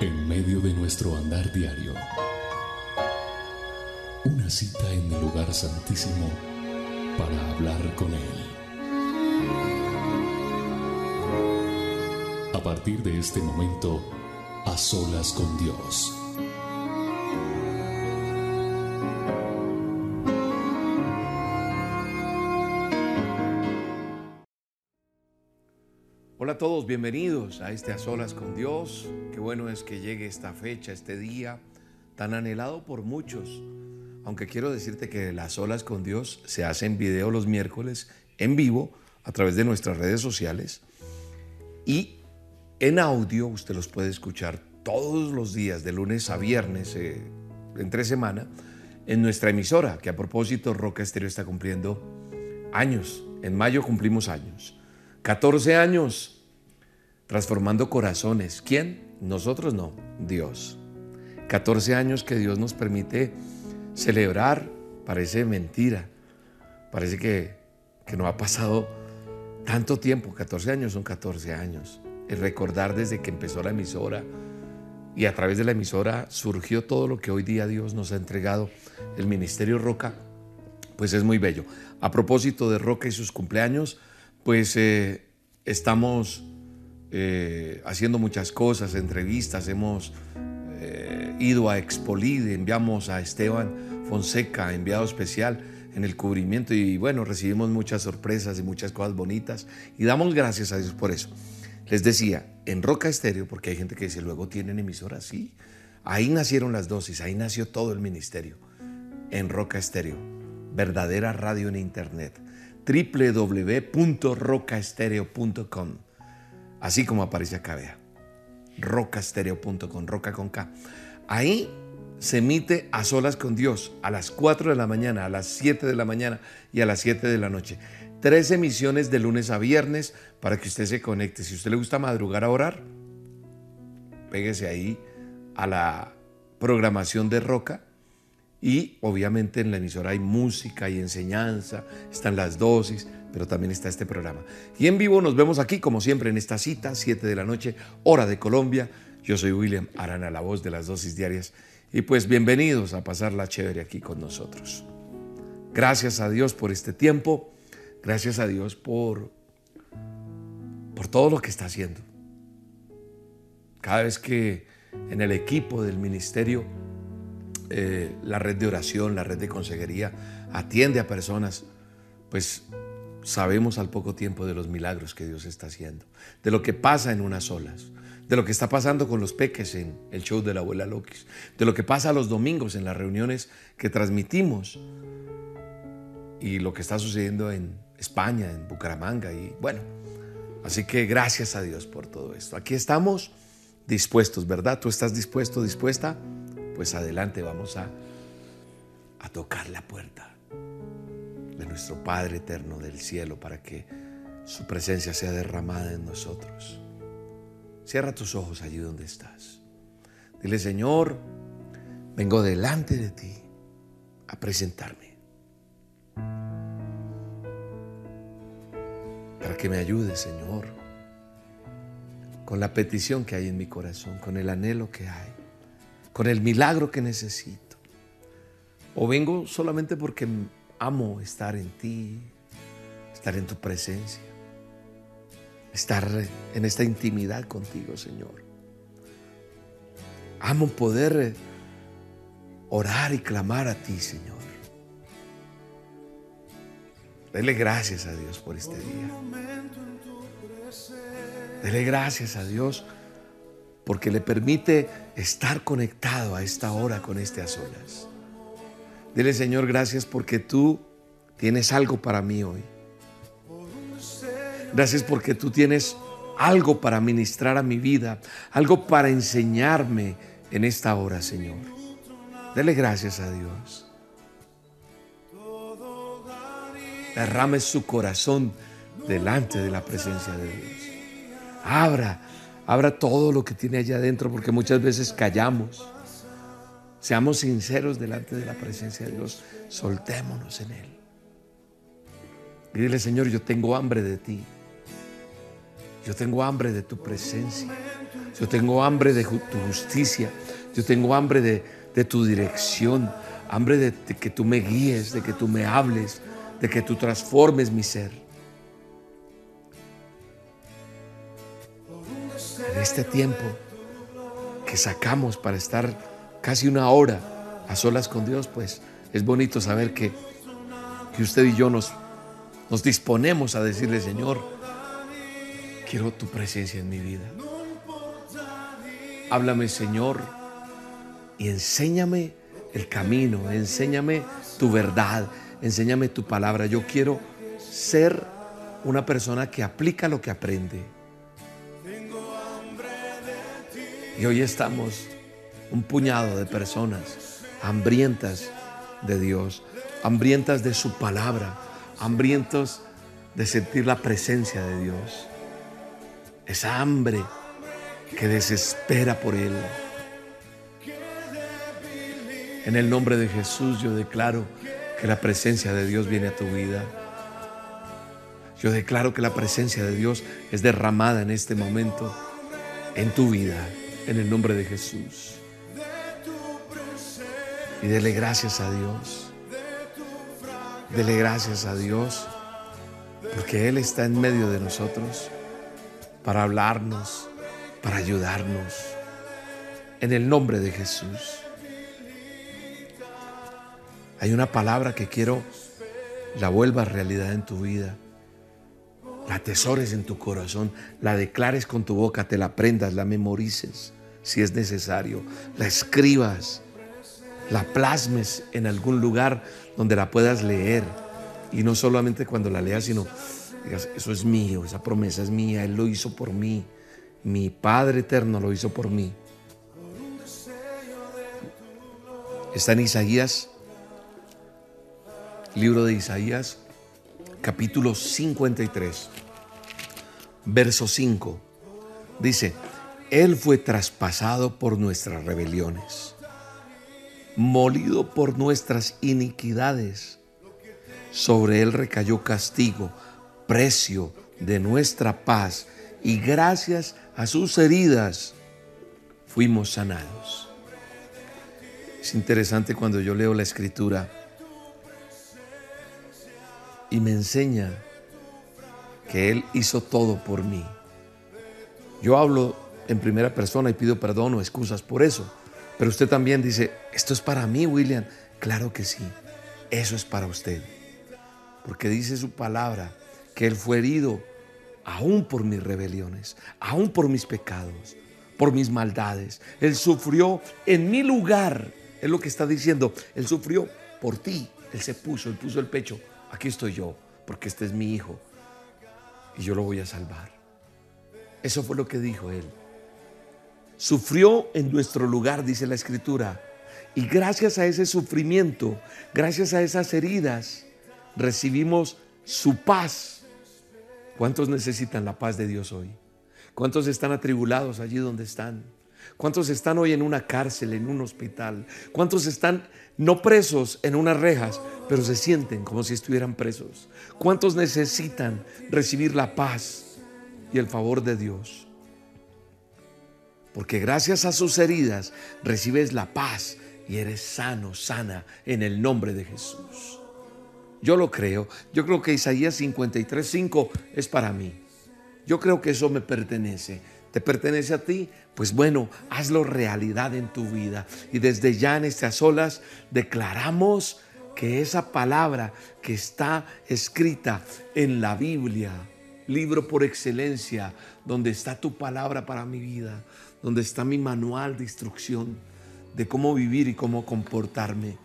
En medio de nuestro andar diario, una cita en el lugar santísimo para hablar con Él. A partir de este momento, a solas con Dios. Bienvenidos a este A Solas con Dios. Qué bueno es que llegue esta fecha, este día tan anhelado por muchos. Aunque quiero decirte que las Solas con Dios se hace en video los miércoles en vivo a través de nuestras redes sociales y en audio usted los puede escuchar todos los días de lunes a viernes eh, entre semana en nuestra emisora, que a propósito Roca Estéreo está cumpliendo años. En mayo cumplimos años. 14 años transformando corazones. ¿Quién? Nosotros no, Dios. 14 años que Dios nos permite celebrar. Parece mentira. Parece que, que no ha pasado tanto tiempo. 14 años son 14 años. El recordar desde que empezó la emisora y a través de la emisora surgió todo lo que hoy día Dios nos ha entregado, el Ministerio Roca, pues es muy bello. A propósito de Roca y sus cumpleaños, pues eh, estamos eh, haciendo muchas cosas, entrevistas, hemos eh, ido a Expolide, enviamos a Esteban Fonseca, enviado especial en el cubrimiento y bueno, recibimos muchas sorpresas y muchas cosas bonitas y damos gracias a Dios por eso. Les decía, en Roca Estéreo, porque hay gente que dice, luego tienen emisora, sí. Ahí nacieron las dosis, ahí nació todo el ministerio. En Roca Estéreo, verdadera radio en internet www.rocaestereo.com. Así como aparece acá, vea. rocaestereo.com, roca con K. Ahí se emite a solas con Dios a las 4 de la mañana, a las 7 de la mañana y a las 7 de la noche. Tres emisiones de lunes a viernes para que usted se conecte. Si usted le gusta madrugar a orar, péguese ahí a la programación de Roca y obviamente en la emisora hay música y enseñanza, están las dosis, pero también está este programa. Y en vivo nos vemos aquí, como siempre, en esta cita, 7 de la noche, hora de Colombia. Yo soy William Arana, la voz de las dosis diarias. Y pues bienvenidos a pasar la chévere aquí con nosotros. Gracias a Dios por este tiempo. Gracias a Dios por, por todo lo que está haciendo. Cada vez que en el equipo del ministerio eh, la red de oración, la red de consejería, atiende a personas, pues sabemos al poco tiempo de los milagros que Dios está haciendo, de lo que pasa en unas olas, de lo que está pasando con los peques en el show de la abuela Lokis, de lo que pasa los domingos en las reuniones que transmitimos y lo que está sucediendo en España, en Bucaramanga y bueno, así que gracias a Dios por todo esto. Aquí estamos dispuestos, ¿verdad? ¿Tú estás dispuesto, dispuesta? pues adelante vamos a, a tocar la puerta nuestro Padre eterno del cielo para que su presencia sea derramada en nosotros. Cierra tus ojos allí donde estás. Dile, Señor, vengo delante de ti a presentarme. Para que me ayudes, Señor, con la petición que hay en mi corazón, con el anhelo que hay con el milagro que necesito. O vengo solamente porque amo estar en ti, estar en tu presencia, estar en esta intimidad contigo, Señor. Amo poder orar y clamar a ti, Señor. Dele gracias a Dios por este día. Dele gracias a Dios porque le permite estar conectado a esta hora con este a solas. Dile, Señor, gracias porque tú tienes algo para mí hoy. Gracias porque tú tienes algo para ministrar a mi vida, algo para enseñarme en esta hora, Señor. Dele gracias a Dios. Derrame su corazón delante de la presencia de Dios. Abra Abra todo lo que tiene allá adentro porque muchas veces callamos. Seamos sinceros delante de la presencia de Dios. Soltémonos en Él. Dile, Señor, yo tengo hambre de ti. Yo tengo hambre de tu presencia. Yo tengo hambre de tu justicia. Yo tengo hambre de, tu dirección. Hambre de, de que tú me guíes, de que tú me hables, de que tú transformes mi ser. En este tiempo que sacamos para estar casi una hora a solas con Dios, pues es bonito saber que, que usted y yo nos, nos disponemos a decirle, Señor, quiero tu presencia en mi vida. Háblame, Señor, y enséñame el camino, enséñame tu verdad, enséñame tu palabra. Yo quiero ser una persona que aplica lo que aprende. Y hoy estamos un puñado de personas hambrientas de Dios, hambrientas de su palabra, hambrientos de sentir la presencia de Dios. Esa hambre que desespera por Él. En el nombre de Jesús yo declaro que la presencia de Dios viene a tu vida. Yo declaro que la presencia de Dios es derramada en este momento en tu vida, en el nombre de Jesús. Y dele gracias a Dios. Dele gracias a Dios porque Él está en medio de nosotros para hablarnos, para ayudarnos. En el nombre de Jesús. Hay una palabra que quiero la vuelva realidad en tu vida. La atesores en tu corazón, la declares con tu boca, te la aprendas, la memorices si es necesario, la escribas la plasmes en algún lugar donde la puedas leer. Y no solamente cuando la leas, sino digas, eso es mío, esa promesa es mía, Él lo hizo por mí, mi Padre eterno lo hizo por mí. Está en Isaías, libro de Isaías, capítulo 53, verso 5. Dice, Él fue traspasado por nuestras rebeliones molido por nuestras iniquidades. Sobre él recayó castigo, precio de nuestra paz, y gracias a sus heridas fuimos sanados. Es interesante cuando yo leo la escritura y me enseña que Él hizo todo por mí. Yo hablo en primera persona y pido perdón o excusas por eso pero usted también dice, esto es para mí, William. Claro que sí, eso es para usted. Porque dice su palabra que Él fue herido aún por mis rebeliones, aún por mis pecados, por mis maldades. Él sufrió en mi lugar. Es lo que está diciendo. Él sufrió por ti. Él se puso, él puso el pecho. Aquí estoy yo, porque este es mi hijo. Y yo lo voy a salvar. Eso fue lo que dijo él. Sufrió en nuestro lugar, dice la escritura. Y gracias a ese sufrimiento, gracias a esas heridas, recibimos su paz. ¿Cuántos necesitan la paz de Dios hoy? ¿Cuántos están atribulados allí donde están? ¿Cuántos están hoy en una cárcel, en un hospital? ¿Cuántos están no presos en unas rejas, pero se sienten como si estuvieran presos? ¿Cuántos necesitan recibir la paz y el favor de Dios? Porque gracias a sus heridas recibes la paz y eres sano, sana en el nombre de Jesús. Yo lo creo. Yo creo que Isaías 53:5 es para mí. Yo creo que eso me pertenece. ¿Te pertenece a ti? Pues bueno, hazlo realidad en tu vida. Y desde ya en estas olas declaramos que esa palabra que está escrita en la Biblia, libro por excelencia, donde está tu palabra para mi vida, donde está mi manual de instrucción de cómo vivir y cómo comportarme.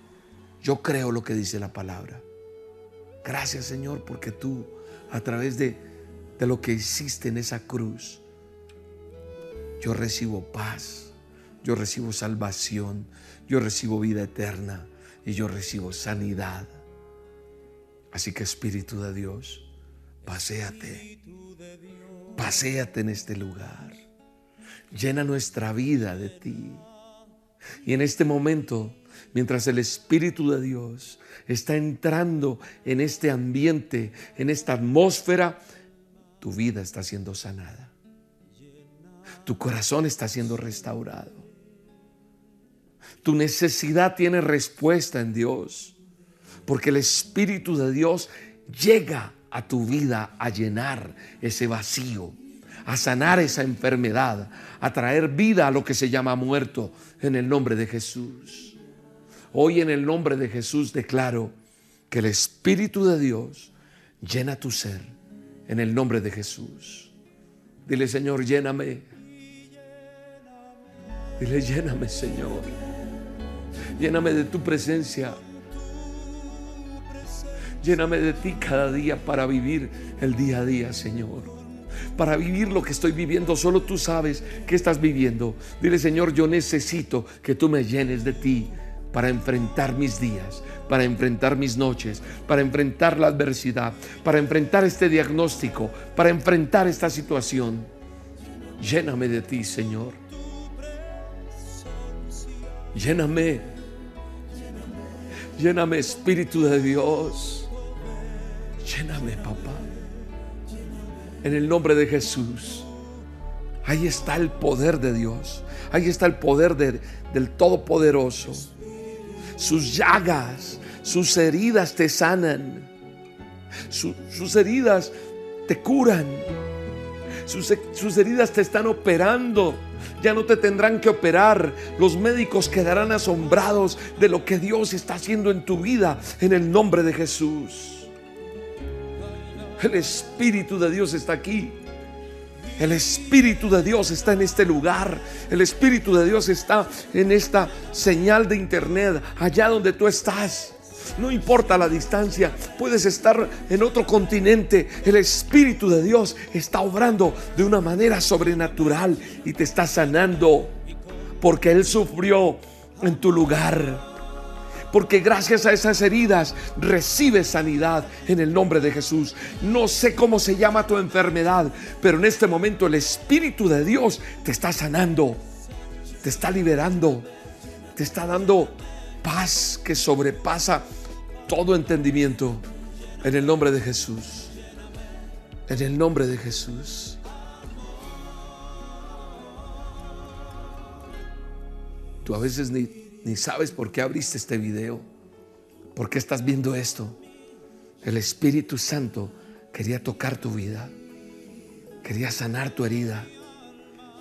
Yo creo lo que dice la palabra. Gracias Señor porque tú a través de, de lo que hiciste en esa cruz, yo recibo paz, yo recibo salvación, yo recibo vida eterna y yo recibo sanidad. Así que Espíritu de Dios, paséate, paséate en este lugar. Llena nuestra vida de ti. Y en este momento, mientras el Espíritu de Dios está entrando en este ambiente, en esta atmósfera, tu vida está siendo sanada. Tu corazón está siendo restaurado. Tu necesidad tiene respuesta en Dios. Porque el Espíritu de Dios llega a tu vida a llenar ese vacío, a sanar esa enfermedad, a traer vida a lo que se llama muerto en el nombre de Jesús. Hoy en el nombre de Jesús declaro que el Espíritu de Dios llena tu ser en el nombre de Jesús. Dile, Señor, lléname. Dile, lléname, Señor. Lléname de tu presencia. Lléname de ti cada día para vivir el día a día, Señor. Para vivir lo que estoy viviendo, solo tú sabes que estás viviendo. Dile, Señor, yo necesito que tú me llenes de ti para enfrentar mis días, para enfrentar mis noches, para enfrentar la adversidad, para enfrentar este diagnóstico, para enfrentar esta situación. Lléname de ti, Señor. Lléname. Lléname, Espíritu de Dios. Lléname, papá. En el nombre de Jesús. Ahí está el poder de Dios. Ahí está el poder del Todopoderoso. Sus llagas, sus heridas te sanan. sus heridas te curan. Sus, sus heridas te están operando. Ya no te tendrán que operar. Los médicos quedarán asombrados de lo que Dios está haciendo en tu vida en el nombre de Jesús. El Espíritu de Dios está aquí. El Espíritu de Dios está en este lugar. El Espíritu de Dios está en esta señal de internet, allá donde tú estás. No importa la distancia, puedes estar en otro continente. El Espíritu de Dios está obrando de una manera sobrenatural y te está sanando. Porque Él sufrió en tu lugar. Porque gracias a esas heridas recibes sanidad en el nombre de Jesús. No sé cómo se llama tu enfermedad, pero en este momento el Espíritu de Dios te está sanando, te está liberando, te está dando paz que sobrepasa todo entendimiento en el nombre de Jesús. En el nombre de Jesús. Tú a veces ni, ni sabes por qué abriste este video, por qué estás viendo esto. El Espíritu Santo quería tocar tu vida, quería sanar tu herida,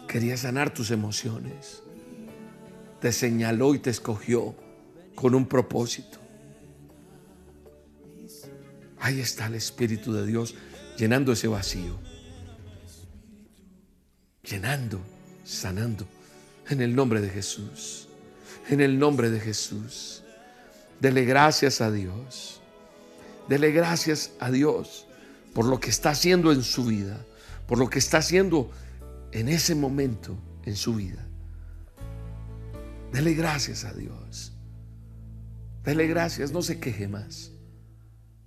quería sanar tus emociones. Te señaló y te escogió con un propósito. Ahí está el Espíritu de Dios llenando ese vacío. Llenando, sanando. En el nombre de Jesús. En el nombre de Jesús. Dele gracias a Dios. Dele gracias a Dios por lo que está haciendo en su vida. Por lo que está haciendo en ese momento en su vida. Dele gracias a Dios. Dele gracias, no se queje más.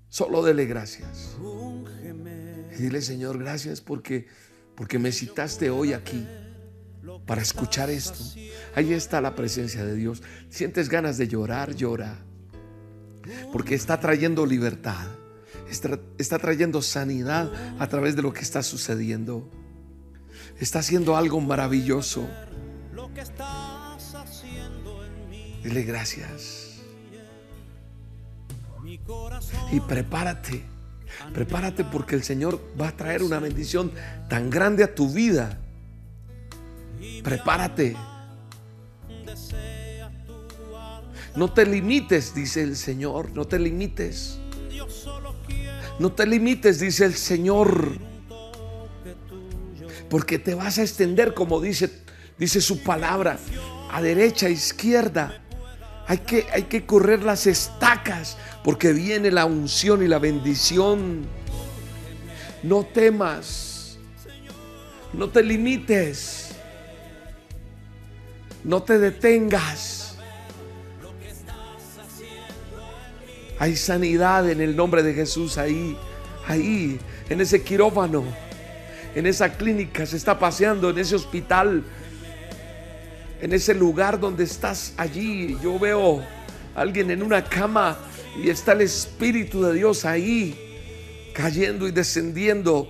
Solo dele gracias. Y dile, Señor, gracias porque, porque me citaste hoy aquí para escuchar esto. Ahí está la presencia de Dios. Sientes ganas de llorar, llora. Porque está trayendo libertad. Está, está trayendo sanidad a través de lo que está sucediendo. Está haciendo algo maravilloso. Dile gracias. Y prepárate, prepárate porque el Señor va a traer una bendición tan grande a tu vida. Prepárate. No te limites, dice el Señor, no te limites. No te limites, dice el Señor. Porque te vas a extender como dice dice su palabra, a derecha, a izquierda. Hay que, hay que correr las estacas porque viene la unción y la bendición. No temas, no te limites, no te detengas. Hay sanidad en el nombre de Jesús ahí, ahí, en ese quirófano, en esa clínica, se está paseando en ese hospital, en ese lugar donde estás allí. Yo veo a alguien en una cama y está el Espíritu de Dios ahí, cayendo y descendiendo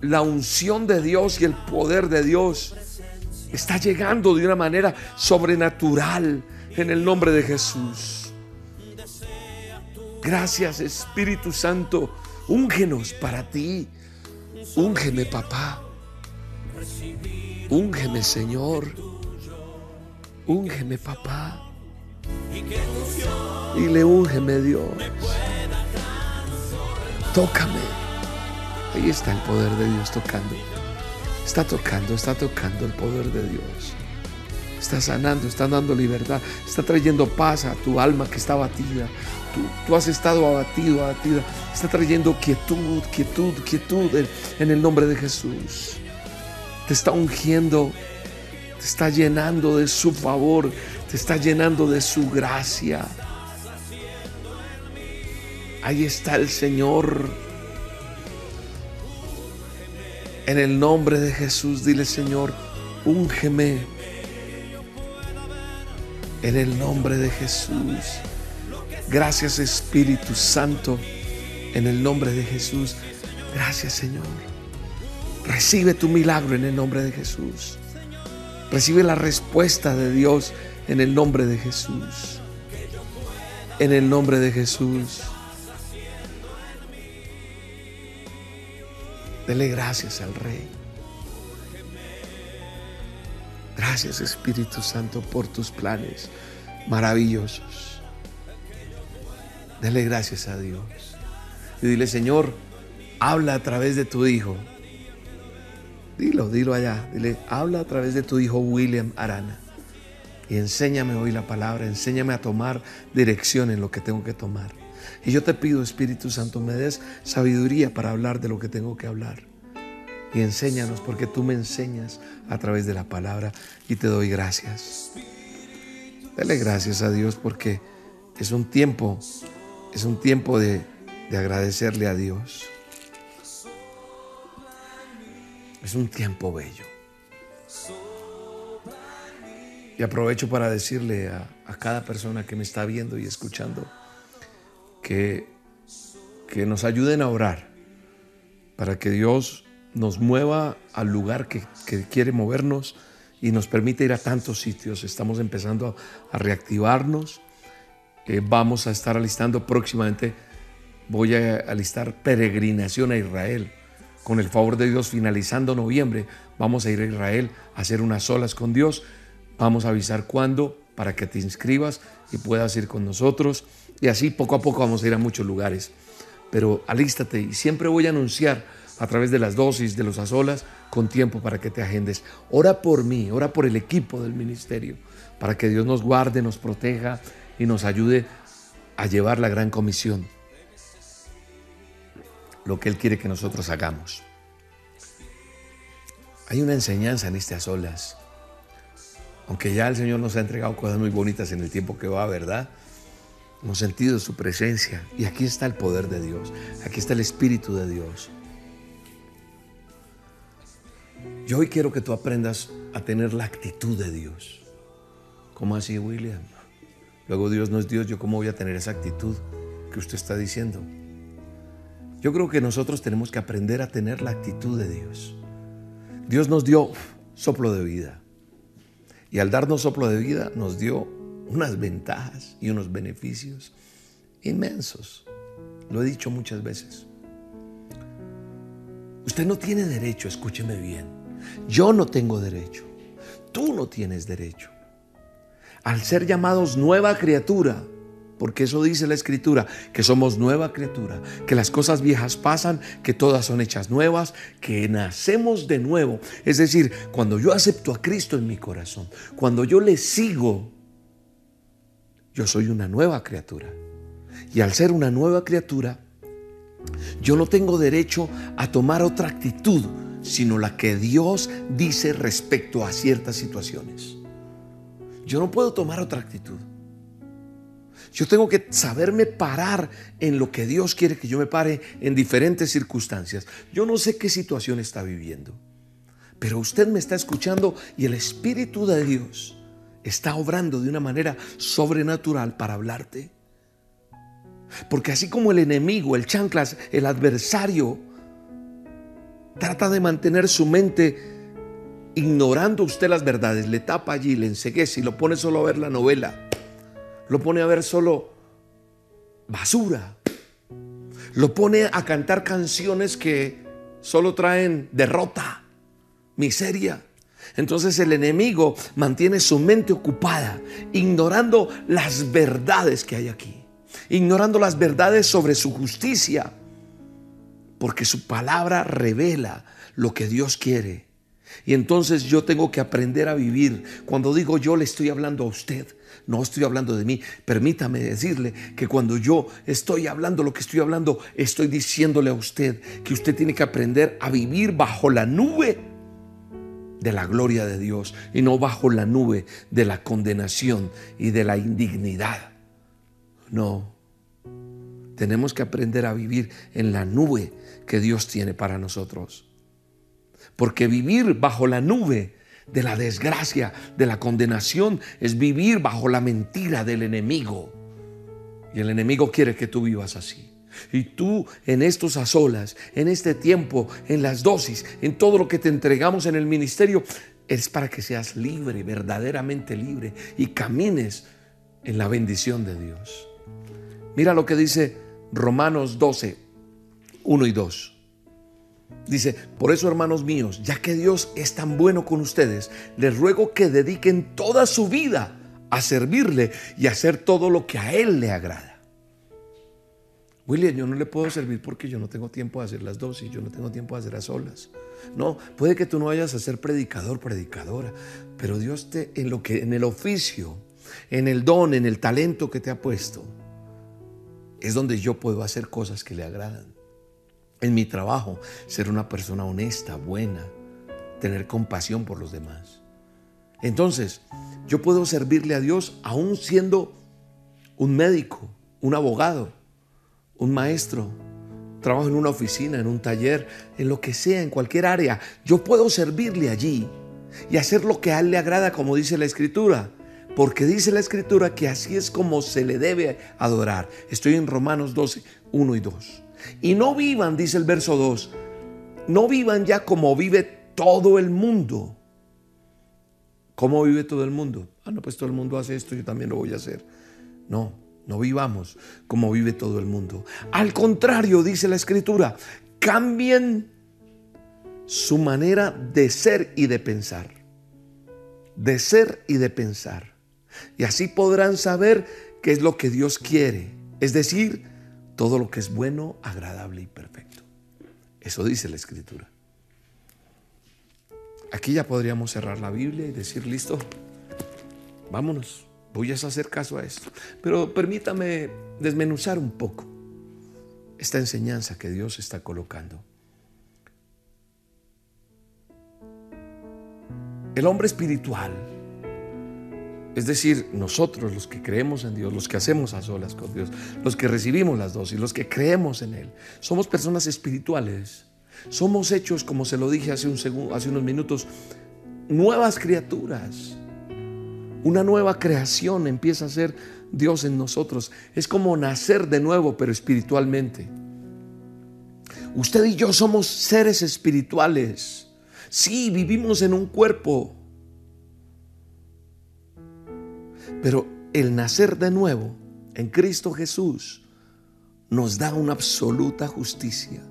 la unción de Dios y el poder de Dios está llegando de una manera sobrenatural en el nombre de Jesús. Gracias Espíritu Santo, úngenos para ti. Úngeme papá. Úngeme Señor. Úngeme papá. Y le úngeme Dios. Tócame. Ahí está el poder de Dios tocando. Está tocando, está tocando el poder de Dios. Está sanando, está dando libertad, está trayendo paz a tu alma que está abatida. Tú, tú has estado abatido, abatida. Está trayendo quietud, quietud, quietud en, en el nombre de Jesús. Te está ungiendo, te está llenando de su favor, te está llenando de su gracia. Ahí está el Señor. En el nombre de Jesús, dile Señor, úngeme. En el nombre de Jesús. Gracias Espíritu Santo. En el nombre de Jesús. Gracias Señor. Recibe tu milagro en el nombre de Jesús. Recibe la respuesta de Dios en el nombre de Jesús. En el nombre de Jesús. Dele gracias al Rey. Gracias Espíritu Santo por tus planes maravillosos. Dele gracias a Dios. Y dile, Señor, habla a través de tu Hijo. Dilo, dilo allá. Dile, habla a través de tu Hijo William Arana. Y enséñame hoy la palabra, enséñame a tomar dirección en lo que tengo que tomar. Y yo te pido, Espíritu Santo, me des sabiduría para hablar de lo que tengo que hablar. Y enséñanos, porque tú me enseñas a través de la palabra y te doy gracias. Dale gracias a Dios porque es un tiempo, es un tiempo de, de agradecerle a Dios. Es un tiempo bello. Y aprovecho para decirle a, a cada persona que me está viendo y escuchando, que, que nos ayuden a orar para que Dios nos mueva al lugar que, que quiere movernos y nos permite ir a tantos sitios. Estamos empezando a, reactivarnos. Eh, vamos a estar alistando próximamente, voy a alistar peregrinación a Israel. Con el favor de Dios, finalizando noviembre, vamos a ir a Israel a hacer unas olas con Dios. Vamos a avisar cuándo para que te inscribas y puedas ir con nosotros. Y así poco a poco vamos a ir a muchos lugares. Pero alístate y siempre voy a anunciar a través de las dosis, de los azolas, con tiempo para que te agendes. Ora por mí, ora por el equipo del ministerio, para que Dios nos guarde, nos proteja y nos ayude a llevar la gran comisión. Lo que Él quiere que nosotros hagamos. Hay una enseñanza en a solas. Aunque ya el Señor nos ha entregado cosas muy bonitas en el tiempo que va, ¿verdad? Hemos sentido su presencia y aquí está el poder de Dios, aquí está el Espíritu de Dios. Yo hoy quiero que tú aprendas a tener la actitud de Dios. ¿Cómo así, William? Luego Dios no es Dios, ¿yo cómo voy a tener esa actitud que usted está diciendo? Yo creo que nosotros tenemos que aprender a tener la actitud de Dios. Dios nos dio soplo de vida. Y al darnos soplo de vida nos dio unas ventajas y unos beneficios inmensos. Lo he dicho muchas veces. Usted no tiene derecho, escúcheme bien. Yo no tengo derecho. Tú no tienes derecho. Al ser llamados nueva criatura, porque eso dice la escritura, que somos nueva criatura, que las cosas viejas pasan, que todas son hechas nuevas, que nacemos de nuevo. Es decir, cuando yo acepto a Cristo en mi corazón, cuando yo le sigo, yo soy una nueva criatura. Y al ser una nueva criatura, yo no tengo derecho a tomar otra actitud, sino la que Dios dice respecto a ciertas situaciones. Yo no puedo tomar otra actitud. Yo tengo que saberme parar en lo que Dios quiere que yo me pare en diferentes circunstancias. Yo no sé qué situación está viviendo, pero usted me está escuchando y el Espíritu de Dios está obrando de una manera sobrenatural para hablarte. Porque así como el enemigo, el chanclas, el adversario, trata de mantener su mente ignorando usted las verdades, le tapa allí, le enseguece y lo pone solo a ver la novela, lo pone a ver solo basura, lo pone a cantar canciones que solo traen derrota, miseria. Entonces el enemigo mantiene su mente ocupada, ignorando las verdades que hay aquí, ignorando las verdades sobre su justicia, porque su palabra revela lo que Dios quiere. Y entonces yo tengo que aprender a vivir. Cuando digo yo le estoy hablando a usted, no estoy hablando de mí. Permítame decirle que cuando yo estoy hablando lo que estoy hablando, estoy diciéndole a usted que usted tiene que aprender a vivir bajo la nube de la gloria de Dios y no bajo la nube de la condenación y de la indignidad. No, tenemos que aprender a vivir en la nube que Dios tiene para nosotros. Porque vivir bajo la nube de la desgracia, de la condenación, es vivir bajo la mentira del enemigo. Y el enemigo quiere que tú vivas así. Y tú en estos a solas, en este tiempo, en las dosis, en todo lo que te entregamos en el ministerio, es para que seas libre, verdaderamente libre y camines en la bendición de Dios. Mira lo que dice Romanos 12, 1 y 2. Dice, por eso hermanos míos, ya que Dios es tan bueno con ustedes, les ruego que dediquen toda su vida a servirle y a hacer todo lo que a Él le agrada. William, yo no le puedo servir porque yo no tengo tiempo de hacer las dos y yo no tengo tiempo de hacer las solas. No, puede que tú no vayas a ser predicador, predicadora, pero Dios te en lo que en el oficio, en el don, en el talento que te ha puesto, es donde yo puedo hacer cosas que le agradan. En mi trabajo, ser una persona honesta, buena, tener compasión por los demás. Entonces, yo puedo servirle a Dios aún siendo un médico, un abogado, un maestro, trabajo en una oficina, en un taller, en lo que sea, en cualquier área, yo puedo servirle allí y hacer lo que a él le agrada, como dice la escritura. Porque dice la escritura que así es como se le debe adorar. Estoy en Romanos 12, 1 y 2. Y no vivan, dice el verso 2, no vivan ya como vive todo el mundo. ¿Cómo vive todo el mundo? Ah, no, pues todo el mundo hace esto, yo también lo voy a hacer. No, no vivamos como vive todo el mundo. Al contrario, dice la escritura, cambien su manera de ser y de pensar. De ser y de pensar. Y así podrán saber qué es lo que Dios quiere. Es decir, todo lo que es bueno, agradable y perfecto. Eso dice la escritura. Aquí ya podríamos cerrar la Biblia y decir, listo, vámonos voy a hacer caso a esto. Pero permítame desmenuzar un poco esta enseñanza que Dios está colocando. El hombre espiritual, es decir, nosotros los que creemos en Dios, los que hacemos a solas con Dios, los que recibimos las dos y los que creemos en Él, somos personas espirituales. Somos hechos, como se lo dije hace, un segundo, hace unos minutos, nuevas criaturas. Una nueva creación empieza a ser Dios en nosotros. Es como nacer de nuevo, pero espiritualmente. Usted y yo somos seres espirituales. Sí, vivimos en un cuerpo. Pero el nacer de nuevo en Cristo Jesús nos da una absoluta justicia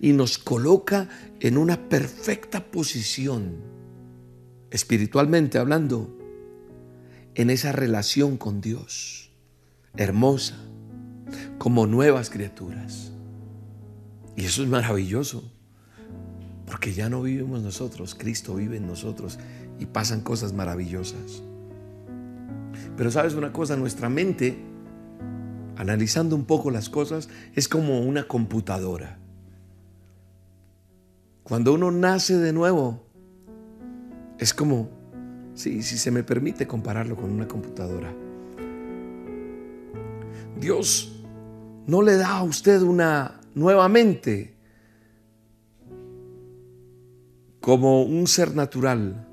y nos coloca en una perfecta posición espiritualmente hablando, en esa relación con Dios, hermosa, como nuevas criaturas. Y eso es maravilloso, porque ya no vivimos nosotros, Cristo vive en nosotros y pasan cosas maravillosas. Pero sabes una cosa, nuestra mente, analizando un poco las cosas, es como una computadora. Cuando uno nace de nuevo, es como, si se me permite compararlo con una computadora. Dios no le da a usted una nueva mente como un ser natural,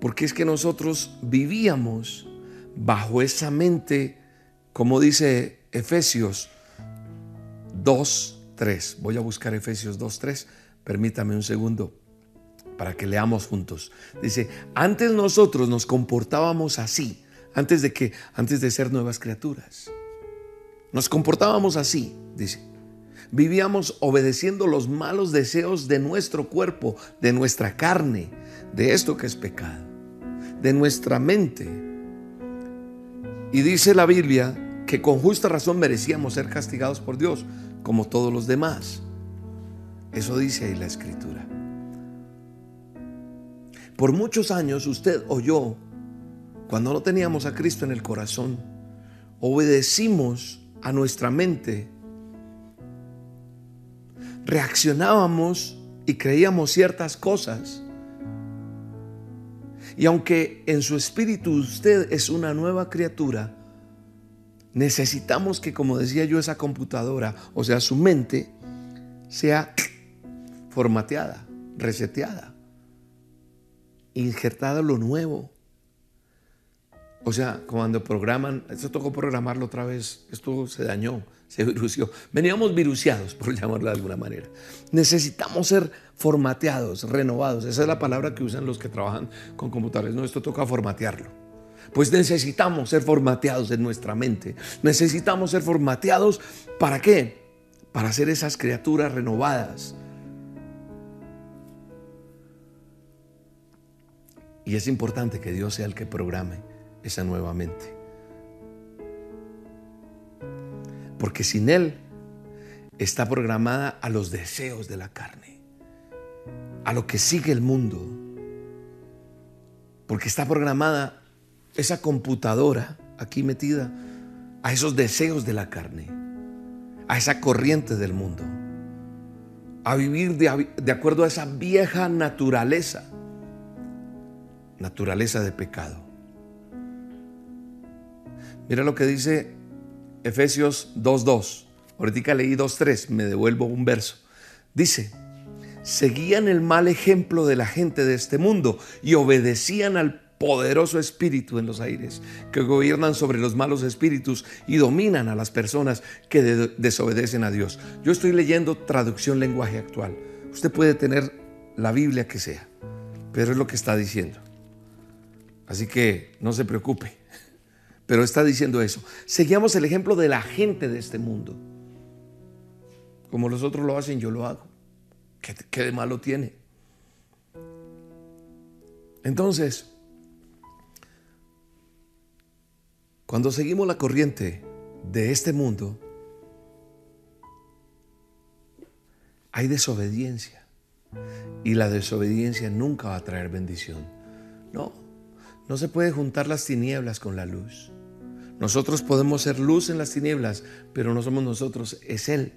porque es que nosotros vivíamos bajo esa mente, como dice Efesios 2, 2.3. Voy a buscar Efesios 2.3. Permítame un segundo para que leamos juntos. Dice, antes nosotros nos comportábamos así, antes de que, antes de ser nuevas criaturas. Nos comportábamos así, dice. Vivíamos obedeciendo los malos deseos de nuestro cuerpo, de nuestra carne, de esto que es pecado, de nuestra mente. Y dice la Biblia que con justa razón merecíamos ser castigados por Dios, como todos los demás. Eso dice ahí la escritura. Por muchos años usted o yo, cuando no teníamos a Cristo en el corazón, obedecimos a nuestra mente, reaccionábamos y creíamos ciertas cosas. Y aunque en su espíritu usted es una nueva criatura, necesitamos que, como decía yo, esa computadora, o sea, su mente, sea formateada, reseteada injertado lo nuevo. O sea, cuando programan, esto tocó programarlo otra vez, esto se dañó, se virució. Veníamos viruciados, por llamarlo de alguna manera. Necesitamos ser formateados, renovados. Esa es la palabra que usan los que trabajan con computadores. No, esto toca formatearlo. Pues necesitamos ser formateados en nuestra mente. Necesitamos ser formateados para qué? Para ser esas criaturas renovadas, Y es importante que Dios sea el que programe esa nueva mente. Porque sin Él está programada a los deseos de la carne, a lo que sigue el mundo. Porque está programada esa computadora aquí metida a esos deseos de la carne, a esa corriente del mundo, a vivir de, de acuerdo a esa vieja naturaleza naturaleza de pecado. Mira lo que dice Efesios 2.2. Ahorita leí 2.3, me devuelvo un verso. Dice, seguían el mal ejemplo de la gente de este mundo y obedecían al poderoso espíritu en los aires, que gobiernan sobre los malos espíritus y dominan a las personas que desobedecen a Dios. Yo estoy leyendo traducción lenguaje actual. Usted puede tener la Biblia que sea, pero es lo que está diciendo. Así que no se preocupe. Pero está diciendo eso. Seguíamos el ejemplo de la gente de este mundo. Como los otros lo hacen, yo lo hago. ¿Qué, de malo tiene? Entonces, cuando seguimos la corriente de este mundo, hay desobediencia. Y la desobediencia nunca va a traer bendición. No, no se puede juntar las tinieblas con la luz. Nosotros podemos ser luz en las tinieblas, pero no somos nosotros, es Él.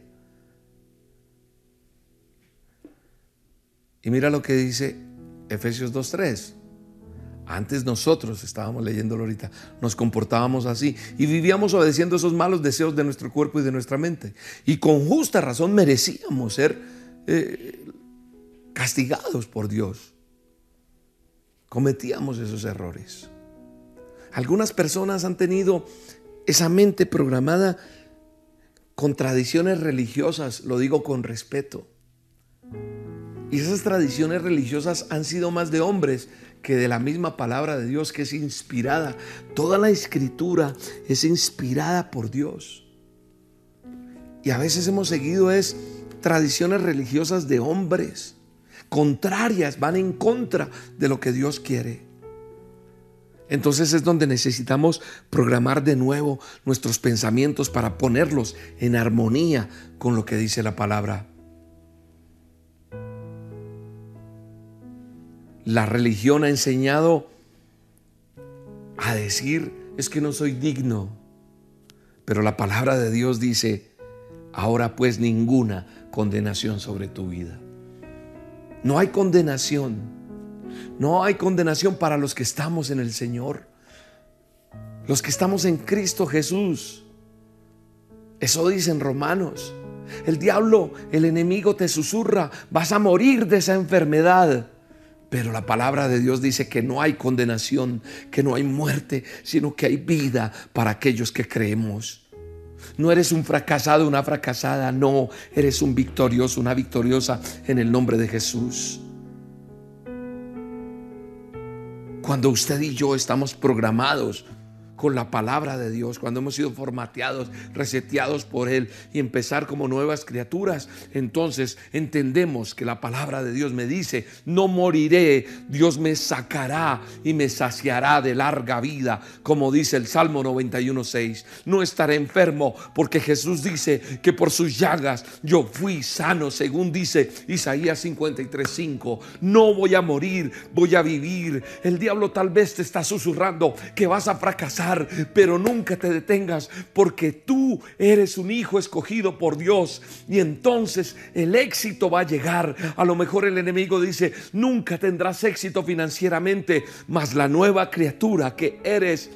Y mira lo que dice Efesios 2.3. Antes nosotros, estábamos leyéndolo ahorita, nos comportábamos así y vivíamos obedeciendo esos malos deseos de nuestro cuerpo y de nuestra mente. Y con justa razón merecíamos ser eh, castigados por Dios cometíamos esos errores. Algunas personas han tenido esa mente programada con tradiciones religiosas, lo digo con respeto. Y esas tradiciones religiosas han sido más de hombres que de la misma palabra de Dios que es inspirada. Toda la escritura es inspirada por Dios. Y a veces hemos seguido es tradiciones religiosas de hombres contrarias, van en contra de lo que Dios quiere. Entonces es donde necesitamos programar de nuevo nuestros pensamientos para ponerlos en armonía con lo que dice la palabra. La religión ha enseñado a decir es que no soy digno, pero la palabra de Dios dice, ahora pues ninguna condenación sobre tu vida. No hay condenación. No hay condenación para los que estamos en el Señor. Los que estamos en Cristo Jesús. Eso dicen Romanos. El diablo, el enemigo te susurra, vas a morir de esa enfermedad. Pero la palabra de Dios dice que no hay condenación, que no hay muerte, sino que hay vida para aquellos que creemos. No eres un fracasado, una fracasada, no, eres un victorioso, una victoriosa en el nombre de Jesús. Cuando usted y yo estamos programados con la palabra de Dios, cuando hemos sido formateados, reseteados por Él y empezar como nuevas criaturas, entonces entendemos que la palabra de Dios me dice, no moriré, Dios me sacará y me saciará de larga vida, como dice el Salmo 91.6. No estaré enfermo porque Jesús dice que por sus llagas yo fui sano, según dice Isaías 53.5. No voy a morir, voy a vivir. El diablo tal vez te está susurrando que vas a fracasar pero nunca te detengas porque tú eres un hijo escogido por Dios y entonces el éxito va a llegar. A lo mejor el enemigo dice, nunca tendrás éxito financieramente, mas la nueva criatura que eres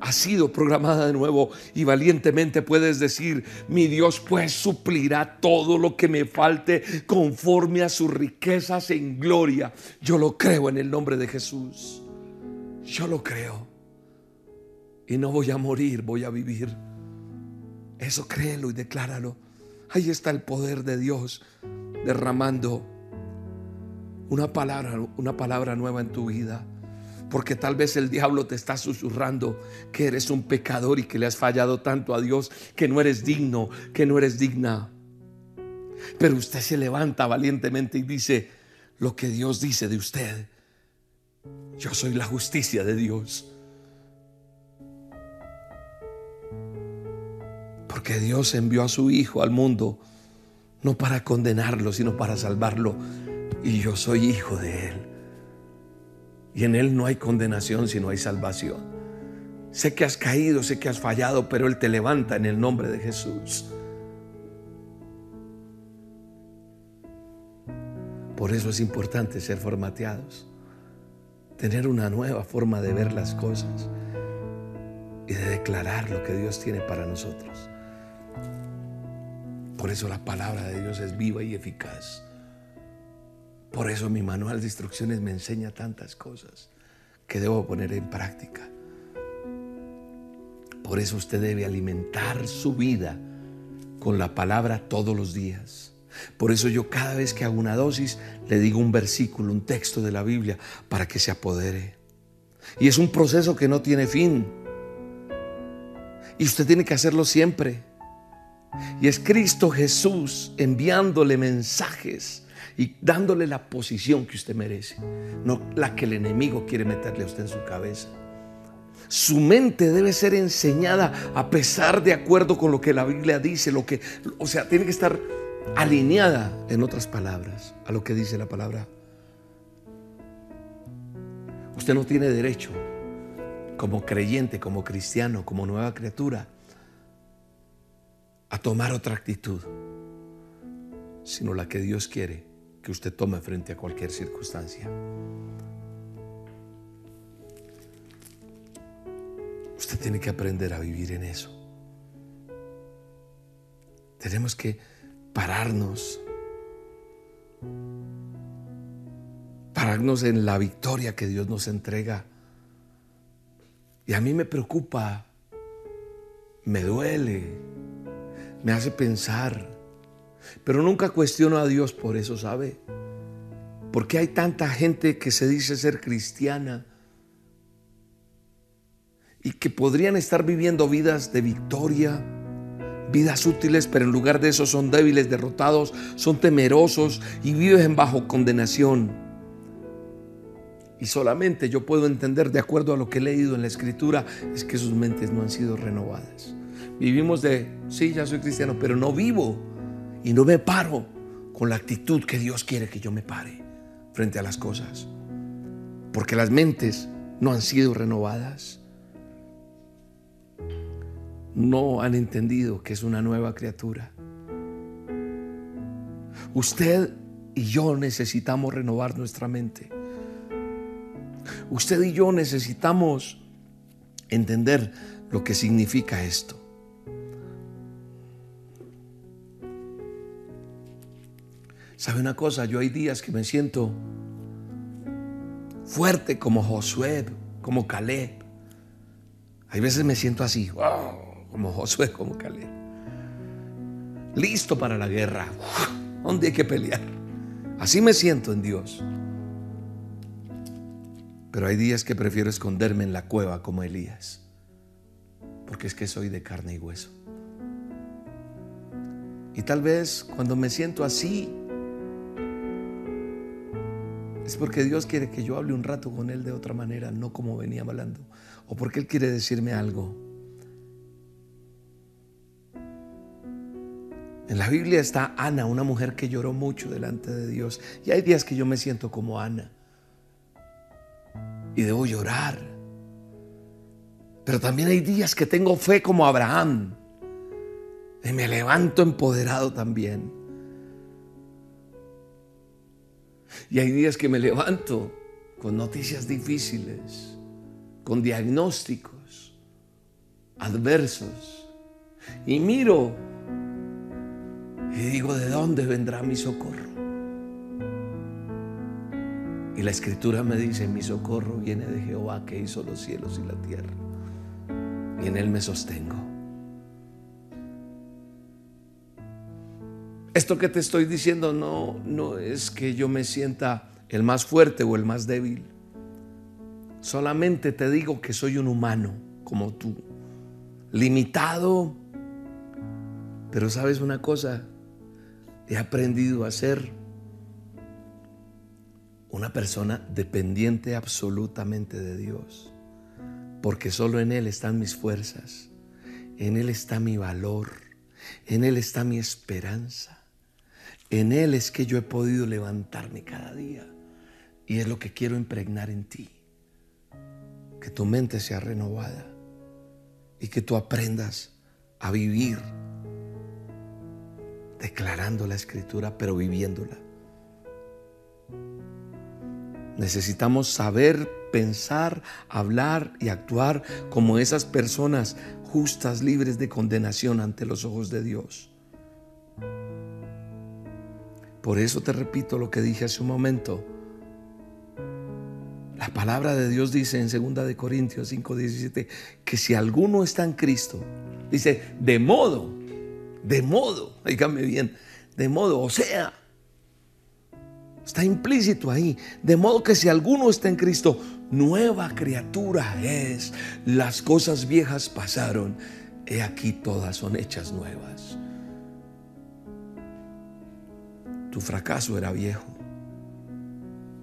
ha sido programada de nuevo y valientemente puedes decir, mi Dios pues suplirá todo lo que me falte conforme a sus riquezas en gloria. Yo lo creo en el nombre de Jesús. Yo lo creo y no voy a morir, voy a vivir. Eso créelo y decláralo. Ahí está el poder de Dios derramando una palabra, una palabra nueva en tu vida. Porque tal vez el diablo te está susurrando que eres un pecador y que le has fallado tanto a Dios, que no eres digno, que no eres digna. Pero usted se levanta valientemente y dice lo que Dios dice de usted. Yo soy la justicia de Dios. Porque Dios envió a su Hijo al mundo no para condenarlo, sino para salvarlo. Y yo soy hijo de Él. Y en Él no hay condenación, sino hay salvación. Sé que has caído, sé que has fallado, pero Él te levanta en el nombre de Jesús. Por eso es importante ser formateados, tener una nueva forma de ver las cosas y de declarar lo que Dios tiene para nosotros. Por eso la palabra de Dios es viva y eficaz. Por eso mi manual de instrucciones me enseña tantas cosas que debo poner en práctica. Por eso usted debe alimentar su vida con la palabra todos los días. Por eso yo cada vez que hago una dosis le digo un versículo, un texto de la Biblia para que se apodere. Y es un proceso que no tiene fin. Y usted tiene que hacerlo siempre. Y es Cristo Jesús enviándole mensajes y dándole la posición que usted merece, no la que el enemigo quiere meterle a usted en su cabeza. Su mente debe ser enseñada a pesar de acuerdo con lo que la Biblia dice, lo que, o sea, tiene que estar alineada, en otras palabras, a lo que dice la palabra. Usted no tiene derecho, como creyente, como cristiano, como nueva criatura, tomar otra actitud, sino la que Dios quiere que usted tome frente a cualquier circunstancia. Usted tiene que aprender a vivir en eso. Tenemos que pararnos, pararnos en la victoria que Dios nos entrega. Y a mí me preocupa, me duele, me hace pensar. Pero nunca cuestiono a Dios por eso, ¿sabe? Porque hay tanta gente que se dice ser cristiana y que podrían estar viviendo vidas de victoria, vidas útiles, pero en lugar de eso son débiles, derrotados, son temerosos y viven bajo condenación. Y solamente yo puedo entender, de acuerdo a lo que he leído en la escritura, es que sus mentes no han sido renovadas. Vivimos de, sí, ya soy cristiano, pero no vivo y no me paro con la actitud que Dios quiere que yo me pare frente a las cosas. Porque las mentes no han sido renovadas. No han entendido que es una nueva criatura. Usted y yo necesitamos renovar nuestra mente. Usted y yo necesitamos entender lo que significa esto. ¿Sabe una cosa? Yo hay días que me siento fuerte como Josué, como Caleb. Hay veces me siento así, como Josué, como Caleb. Listo para la guerra. ¿Dónde hay que pelear? Así me siento en Dios. Pero hay días que prefiero esconderme en la cueva como Elías. Porque es que soy de carne y hueso. Y tal vez cuando me siento así, es porque Dios quiere que yo hable un rato con Él de otra manera, no como venía hablando. O porque Él quiere decirme algo. En la Biblia está Ana, una mujer que lloró mucho delante de Dios. Y hay días que yo me siento como Ana. Y debo llorar. Pero también hay días que tengo fe como Abraham. Y me levanto empoderado también. Y hay días que me levanto con noticias difíciles, con diagnósticos adversos. Y miro y digo, ¿de dónde vendrá mi socorro? Y la escritura me dice, mi socorro viene de Jehová que hizo los cielos y la tierra. Y en él me sostengo. Esto que te estoy diciendo no, no es que yo me sienta el más fuerte o el más débil. Solamente te digo que soy un humano como tú, limitado. Pero sabes una cosa, he aprendido a ser una persona dependiente absolutamente de Dios, porque solo en Él están mis fuerzas, en Él está mi valor, en Él está mi esperanza. En Él es que yo he podido levantarme cada día. Y es lo que quiero impregnar en ti. Que tu mente sea renovada y que tú aprendas a vivir declarando la escritura, pero viviéndola. Necesitamos saber, pensar, hablar y actuar como esas personas justas, libres de condenación ante los ojos de Dios. Por eso te repito lo que dije hace un momento. La palabra de Dios dice en 2 de Corintios 5:17 que si alguno está en Cristo, dice, de modo, de modo, dígame bien, de modo, o sea, está implícito ahí, de modo que si alguno está en Cristo, nueva criatura es, las cosas viejas pasaron, he aquí todas son hechas nuevas. Tu fracaso era viejo.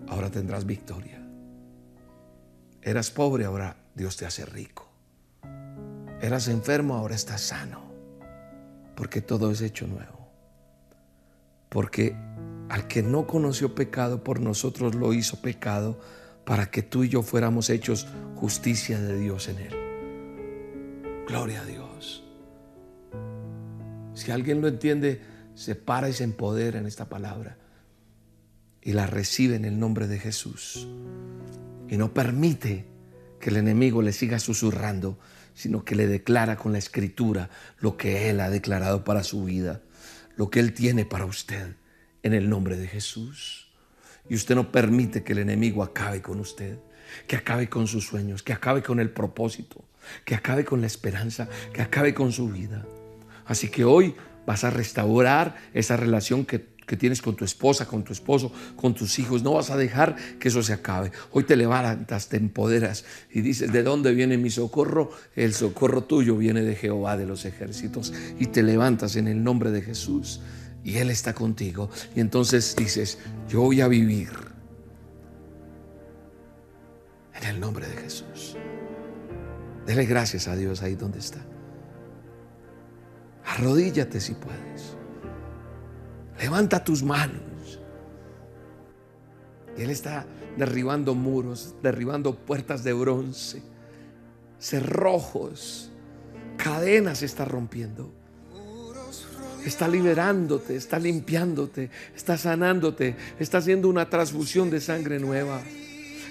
Ahora tendrás victoria. Eras pobre, ahora Dios te hace rico. Eras enfermo, ahora estás sano. Porque todo es hecho nuevo. Porque al que no conoció pecado, por nosotros lo hizo pecado para que tú y yo fuéramos hechos justicia de Dios en él. Gloria a Dios. Si alguien lo entiende, se para y se empodera en esta palabra y la recibe en el nombre de Jesús. Y no permite que el enemigo le siga susurrando, sino que le declara con la escritura lo que Él ha declarado para su vida, lo que Él tiene para usted en el nombre de Jesús. Y usted no permite que el enemigo acabe con usted, que acabe con sus sueños, que acabe con el propósito, que acabe con la esperanza, que acabe con su vida. Así que hoy Vas a restaurar esa relación que, tienes con tu esposa, con tu esposo, con tus hijos. No vas a dejar que eso se acabe. Hoy te levantas, te empoderas y dices, ¿de dónde viene mi socorro? El socorro tuyo viene de Jehová de los ejércitos. Y te levantas en el nombre de Jesús. Y Él está contigo. Y entonces dices, yo voy a vivir en el nombre de Jesús. Dele gracias a Dios ahí donde está. Arrodíllate si puedes. Levanta tus manos. Él está derribando muros, derribando puertas de bronce, cerrojos, cadenas está rompiendo. Está liberándote, está limpiándote, está sanándote, está haciendo una transfusión de sangre nueva.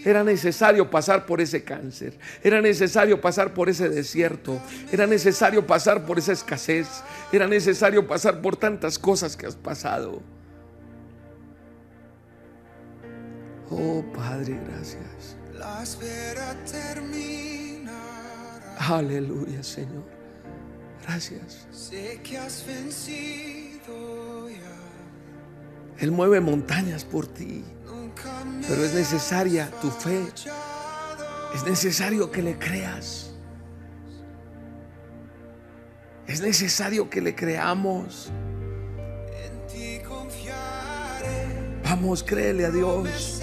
Era necesario pasar por ese cáncer, era necesario pasar por ese desierto, era necesario pasar por esa escasez, era necesario pasar por tantas cosas que has pasado. Oh Padre, gracias. La espera termina. Aleluya, Señor. Gracias. Sé que has vencido ya. Él mueve montañas por ti. Pero es necesaria tu fe. Es necesario que le creas. Es necesario que le creamos. Vamos, créele a Dios.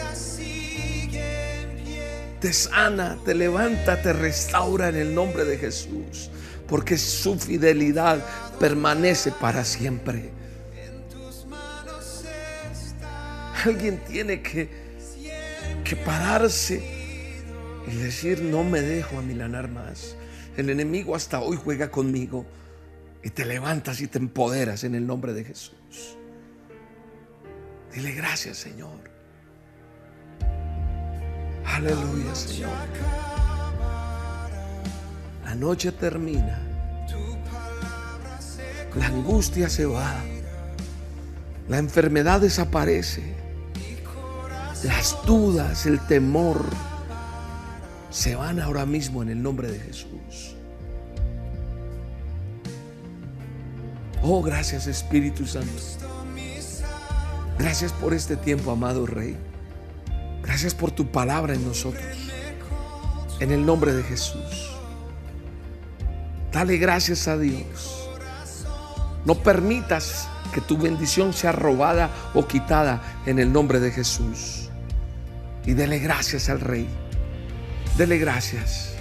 Te sana, te levanta, te restaura en el nombre de Jesús. Porque su fidelidad permanece para siempre. Alguien tiene que, que pararse y decir, no me dejo amilanar más. El enemigo hasta hoy juega conmigo. Y te levantas y te empoderas en el nombre de Jesús. Dile gracias, Señor. Aleluya, Señor. La noche termina. La angustia se va. La enfermedad desaparece. Las dudas, el temor se van ahora mismo en el nombre de Jesús. Oh, gracias Espíritu Santo. Gracias por este tiempo, amado Rey. Gracias por tu palabra en nosotros. En el nombre de Jesús. Dale gracias a Dios. No permitas que tu bendición sea robada o quitada en el nombre de Jesús. Y dele gracias al Rey. Dele gracias.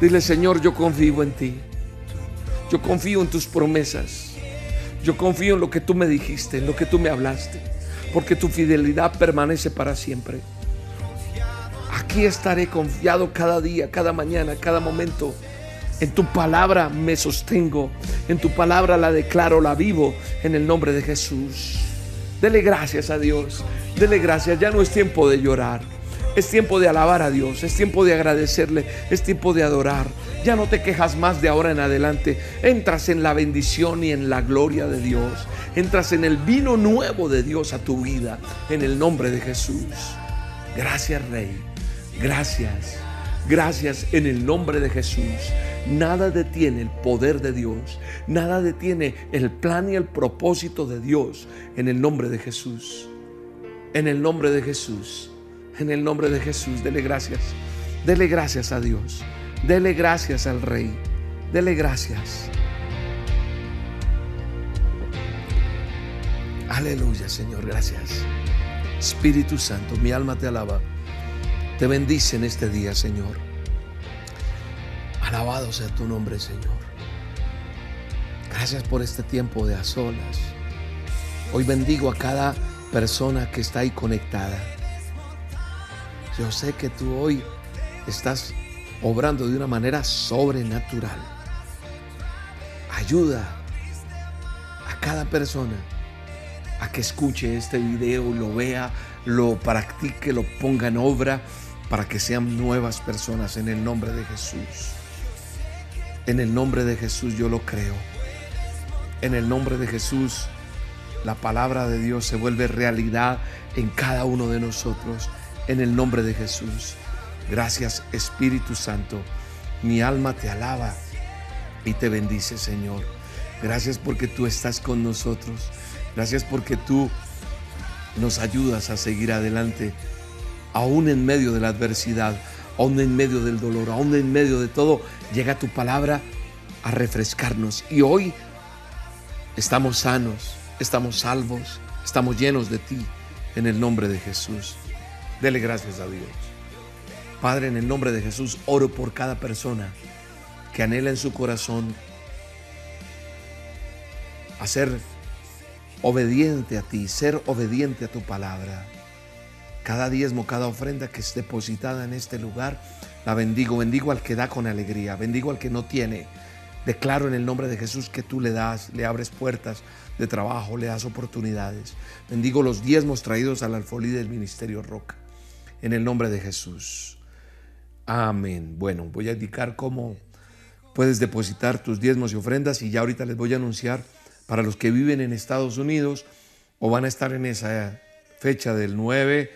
Dile, Señor, yo confío en ti. Yo confío en tus promesas. Yo confío en lo que tú me dijiste, en lo que tú me hablaste. Porque tu fidelidad permanece para siempre. Aquí estaré confiado cada día, cada mañana, cada momento. En tu palabra me sostengo. En tu palabra la declaro, la vivo en el nombre de Jesús. Dele gracias a Dios. Dele gracias. Ya no es tiempo de llorar. Es tiempo de alabar a Dios. Es tiempo de agradecerle. Es tiempo de adorar. Ya no te quejas más de ahora en adelante. Entras en la bendición y en la gloria de Dios. Entras en el vino nuevo de Dios a tu vida. En el nombre de Jesús. Gracias Rey. Gracias. Gracias en el nombre de Jesús. Nada detiene el poder de Dios. Nada detiene el plan y el propósito de Dios en el nombre de Jesús. En el nombre de Jesús. En el nombre de Jesús. Dele gracias. Dele gracias a Dios. Dele gracias al Rey. Dele gracias. Aleluya, Señor. Gracias. Espíritu Santo, mi alma te alaba. Te bendice en este día, Señor. Alabado sea tu nombre, Señor. Gracias por este tiempo de a solas. Hoy bendigo a cada persona que está ahí conectada. Yo sé que tú hoy estás obrando de una manera sobrenatural. Ayuda a cada persona a que escuche este video, lo vea, lo practique, lo ponga en obra para que sean nuevas personas en el nombre de Jesús. En el nombre de Jesús yo lo creo. En el nombre de Jesús la palabra de Dios se vuelve realidad en cada uno de nosotros. En el nombre de Jesús. Gracias Espíritu Santo. Mi alma te alaba y te bendice Señor. Gracias porque tú estás con nosotros. Gracias porque tú nos ayudas a seguir adelante, aún en medio de la adversidad, aún en medio del dolor, aún en medio de todo, llega tu palabra a refrescarnos. Y hoy estamos sanos, estamos salvos, estamos llenos de ti, en el nombre de Jesús. Dele gracias a Dios. Padre, en el nombre de Jesús, oro por cada persona que anhela en su corazón a ser obediente a ti, ser obediente a tu palabra. Cada diezmo, cada ofrenda que es depositada en este lugar, la bendigo. Bendigo al que da con alegría, bendigo al que no tiene. Declaro en el nombre de Jesús que tú le das, le abres puertas de trabajo, le das oportunidades. Bendigo los diezmos traídos al alfolí del Ministerio Roca. En el nombre de Jesús. Amén. Bueno, voy a indicar cómo puedes depositar tus diezmos y ofrendas y ya ahorita les voy a anunciar para los que viven en Estados Unidos o van a estar en esa fecha del 9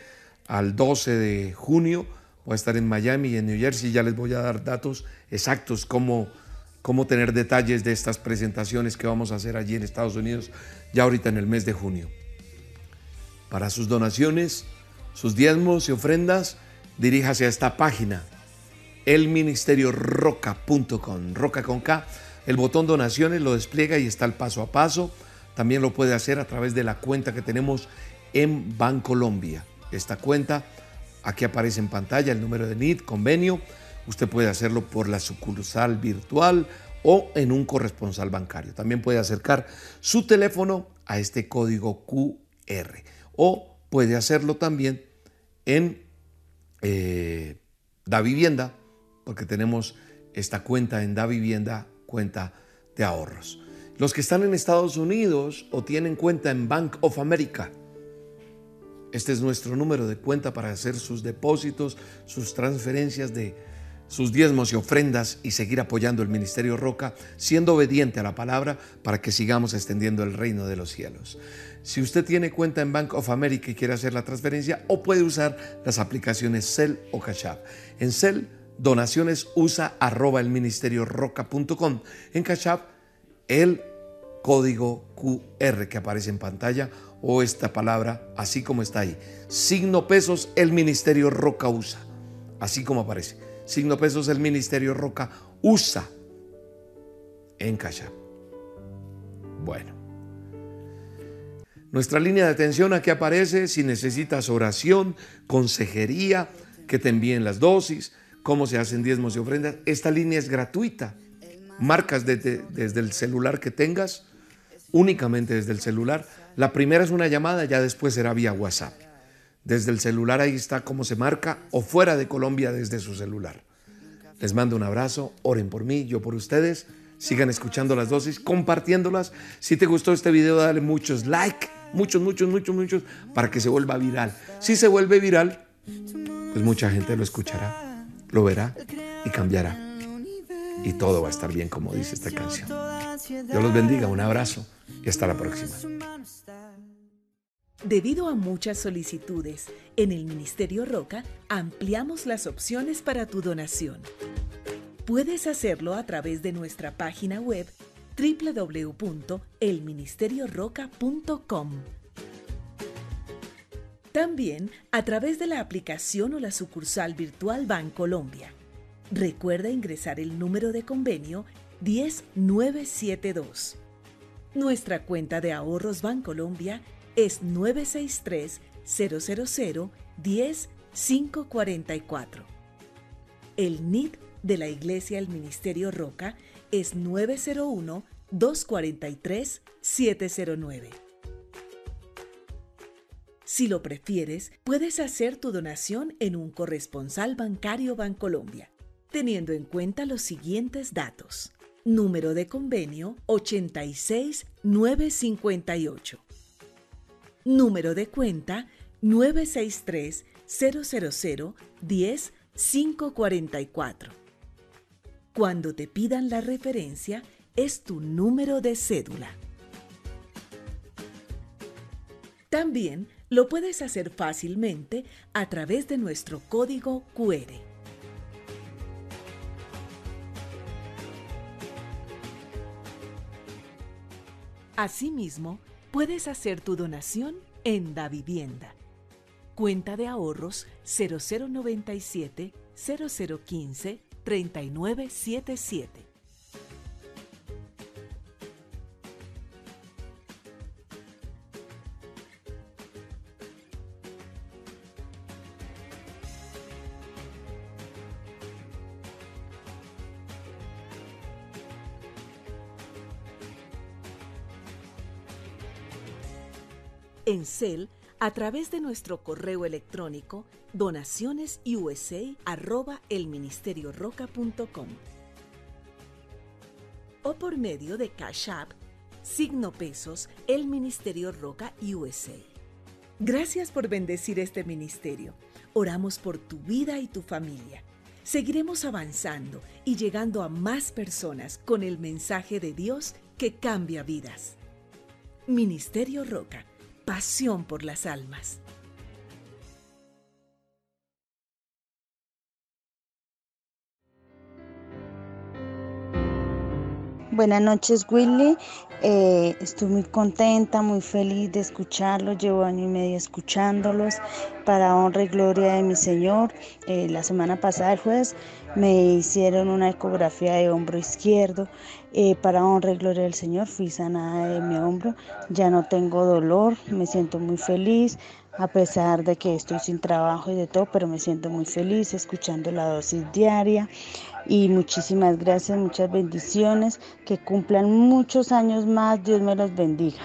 al 12 de junio. Voy a estar en Miami y en New Jersey. Ya les voy a dar datos exactos cómo cómo tener detalles de estas presentaciones que vamos a hacer allí en Estados Unidos ya ahorita en el mes de junio. Para sus donaciones, sus diezmos y ofrendas, diríjase a esta página, elministerioroca.com, roca con K. El botón donaciones lo despliega y está el paso a paso. También lo puede hacer a través de la cuenta que tenemos en Bancolombia. Esta cuenta, aquí aparece en pantalla el número de NID, convenio. Usted puede hacerlo por la sucursal virtual o en un corresponsal bancario. También puede acercar su teléfono a este código QR o puede hacerlo también en eh, Da Vivienda, porque tenemos esta cuenta en Da Vivienda, cuenta de ahorros. Los que están en Estados Unidos o tienen cuenta en Bank of America, este es nuestro número de cuenta para hacer sus depósitos, sus transferencias de sus diezmos y ofrendas y seguir apoyando el Ministerio Roca, siendo obediente a la palabra para que sigamos extendiendo el reino de los cielos. Si usted tiene cuenta en Bank of America y quiere hacer la transferencia, o puede usar las aplicaciones Cell o Cash App. En Cell, donaciones usa arroba el ministerio roca.com. En Cash App, el código QR que aparece en pantalla o esta palabra así como está ahí. Signo pesos el Ministerio Roca usa. Así como aparece. Signo pesos el Ministerio Roca usa en Cash Bueno. Nuestra línea de atención aquí aparece si necesitas oración, consejería, que te envíen las dosis, cómo se hacen diezmos y ofrendas. Esta línea es gratuita. Marcas desde, desde el celular que tengas, únicamente desde el celular la primera es una llamada, ya después será vía WhatsApp. Desde el celular ahí está cómo se marca o fuera de Colombia desde su celular. Les mando un abrazo, oren por mí, yo por ustedes. Sigan escuchando las dosis, compartiéndolas. Si te gustó este video, dale muchos like, muchos, muchos, muchos, muchos, para que se vuelva viral. Si se vuelve viral, pues mucha gente lo escuchará, lo verá y cambiará. Y todo va a estar bien, como dice esta canción. Dios los bendiga, un abrazo y hasta la próxima. Debido a muchas solicitudes, en el Ministerio Roca ampliamos las opciones para tu donación. Puedes hacerlo a través de nuestra página web www.elministerioroca.com. También a través de la aplicación o la sucursal virtual Bancolombia. Recuerda ingresar el número de convenio 10972. Nuestra cuenta de ahorros Bancolombia es 963 000 10 544. El NID de la Iglesia del Ministerio Roca es 901 243 709. Si lo prefieres, puedes hacer tu donación en un corresponsal bancario Bancolombia, teniendo en cuenta los siguientes datos. Número de convenio 86958 número de cuenta 963 000 10 544. Cuando te pidan la referencia, es tu número de cédula. También lo puedes hacer fácilmente a través de nuestro código QR. Asimismo, puedes hacer tu donación en Da Vivienda. Cuenta de ahorros 0097 0015 3977. En CEL a través de nuestro correo electrónico donacionesusa@elministerioroca.com o por medio de Cash App, signo pesos, el Ministerio Roca USA. Gracias por bendecir este ministerio. Oramos por tu vida y tu familia. Seguiremos avanzando y llegando a más personas con el mensaje de Dios que cambia vidas. Ministerio Roca pasión por las almas. Buenas noches, Willy. Eh, estoy muy contenta, muy feliz de escucharlos. Llevo año y medio escuchándolos para honra y gloria de mi Señor. Eh, la semana pasada, el jueves, me hicieron una ecografía de hombro izquierdo. Eh, para honra y gloria del Señor, fui sanada de mi hombro. Ya no tengo dolor, me siento muy feliz a pesar de que estoy sin trabajo y de todo, pero me siento muy feliz escuchando la dosis diaria y muchísimas gracias, muchas bendiciones, que cumplan muchos años más, Dios me los bendiga.